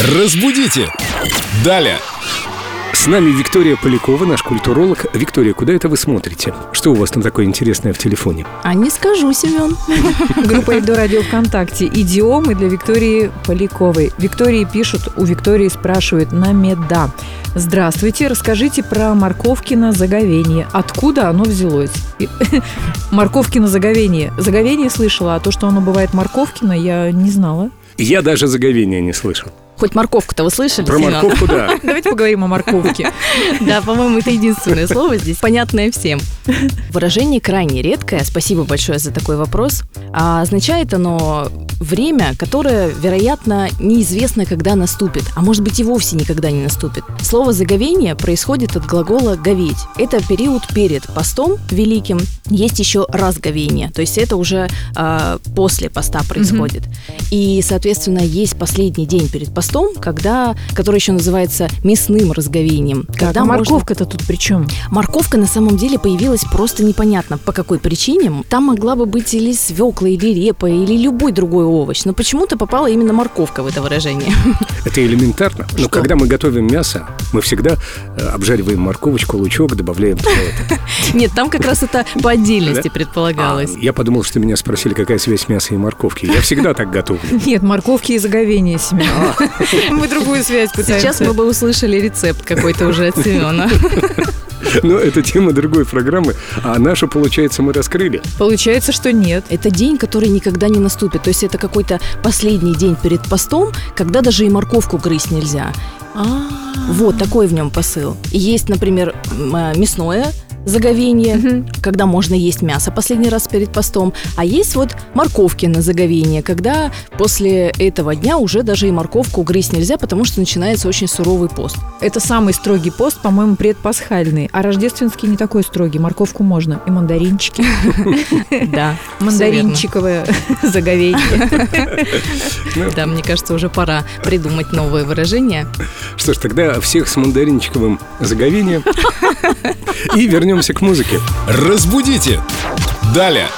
Разбудите! Далее! С нами Виктория Полякова, наш культуролог. Виктория, куда это вы смотрите? Что у вас там такое интересное в телефоне? А не скажу, Семен. Группа Эльдо Радио ВКонтакте. Идиомы для Виктории Поляковой. Виктории пишут, у Виктории спрашивают на меда. Здравствуйте, расскажите про Морковкино заговение. Откуда оно взялось? Морковкино заговение. Заговение слышала, а то, что оно бывает Морковкино, я не знала. Я даже заговения не слышал. Хоть морковку-то вы слышали, Про Семен? морковку, да. Давайте поговорим о морковке. Да, по-моему, это единственное слово здесь, понятное всем. Выражение крайне редкое, спасибо большое за такой вопрос. А означает оно время, которое, вероятно, неизвестно, когда наступит, а может быть и вовсе никогда не наступит. Слово «заговение» происходит от глагола «говеть». Это период перед постом великим. Есть еще разговение, то есть это уже а, после поста происходит. И, соответственно, есть последний день перед постом, когда, который еще называется мясным разговением. Так, когда а можно- морковка-то тут при чем? Морковка на самом деле появилась просто непонятно по какой причине. Там могла бы быть или свекла, или репа, или любой другой овощ. Но почему-то попала именно морковка в это выражение. Это элементарно. Но Что? когда мы готовим мясо, мы всегда э, обжариваем морковочку, лучок, добавляем туда это. Нет, там как раз это по отдельности предполагалось. А, я подумал, что меня спросили, какая связь мяса и морковки. Я всегда так готовлю. Нет, морковки и заговение, Семен. Мы другую связь пытаемся. Сейчас мы бы услышали рецепт какой-то уже от Семена. Но это тема другой программы, а нашу, получается, мы раскрыли. Получается, что нет. Это день, который никогда не наступит. То есть это какой-то последний день перед постом, когда даже и морковку грызть нельзя. Вот такой в нем посыл. Есть, например, э, мясное заговение, когда можно есть мясо последний раз перед постом, а есть вот морковки на заговение, когда после этого дня уже даже и морковку грызть нельзя, потому что начинается очень суровый пост. Это самый строгий пост, по-моему, предпасхальный. А рождественский не такой строгий. Морковку можно. И мандаринчики. Да, Мандаринчиковое заговение. Да, мне кажется, уже пора придумать новые выражения. Что ж, тогда всех с мандаринчиковым заговением. И вернемся к музыке. Разбудите! Далее!